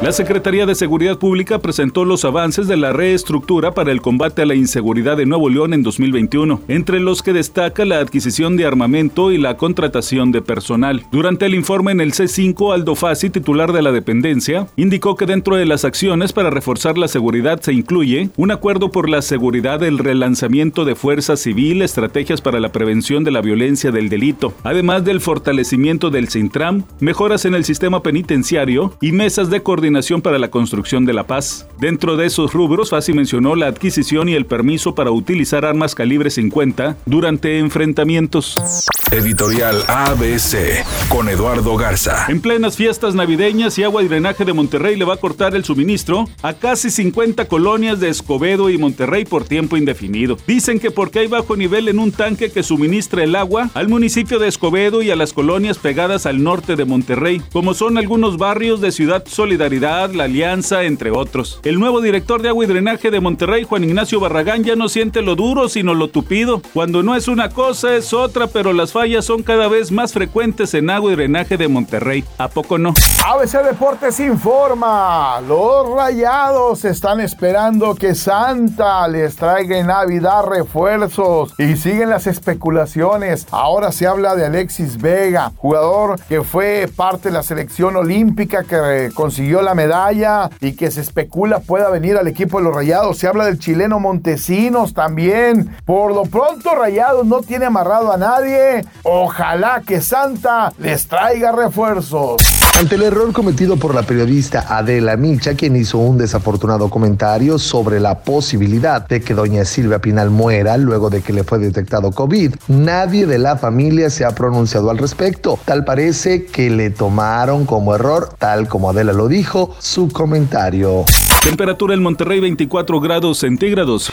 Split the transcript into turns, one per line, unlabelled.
La Secretaría de Seguridad Pública presentó los avances de la reestructura para el combate a la inseguridad de Nuevo León en 2021, entre los que destaca la adquisición de armamento y la contratación de personal. Durante el informe en el C5, Aldo Fassi, titular de la dependencia, indicó que dentro de las acciones para reforzar la seguridad se incluye un acuerdo por la seguridad, el relanzamiento de fuerza civil, estrategias para la prevención de la violencia del delito, además del fortalecimiento del Sintram, mejoras en el sistema penitenciario y mesas de coordinación para la Construcción de la Paz. Dentro de esos rubros, Fassi mencionó la adquisición y el permiso para utilizar armas calibre 50 durante enfrentamientos.
Editorial ABC con Eduardo Garza.
En plenas fiestas navideñas y agua y drenaje de Monterrey le va a cortar el suministro a casi 50 colonias de Escobedo y Monterrey por tiempo indefinido. Dicen que porque hay bajo nivel en un tanque que suministra el agua al municipio de Escobedo y a las colonias pegadas al norte de Monterrey, como son algunos barrios de Ciudad Solidaridad, La Alianza, entre otros. El nuevo director de agua y drenaje de Monterrey, Juan Ignacio Barragán, ya no siente lo duro sino lo tupido. Cuando no es una cosa es otra, pero las fallas son cada vez más frecuentes en agua y drenaje de Monterrey. ¿A poco no?
ABC Deportes informa. Los rayados están esperando que Santa les traiga en Navidad refuerzos. Y siguen las especulaciones. Ahora se habla de Alexis Vega, jugador que fue parte de la selección olímpica que consiguió la medalla y que se especula pueda venir al equipo de los rayados. Se habla del chileno Montesinos también. Por lo pronto, Rayados no tiene amarrado a nadie. Ojalá que Santa les traiga refuerzos.
Ante el error cometido por la periodista Adela Milcha, quien hizo un desafortunado comentario sobre la posibilidad de que doña Silvia Pinal muera luego de que le fue detectado COVID, nadie de la familia se ha pronunciado al respecto. Tal parece que le tomaron como error, tal como Adela lo dijo, su comentario.
Temperatura en Monterrey 24 grados centígrados.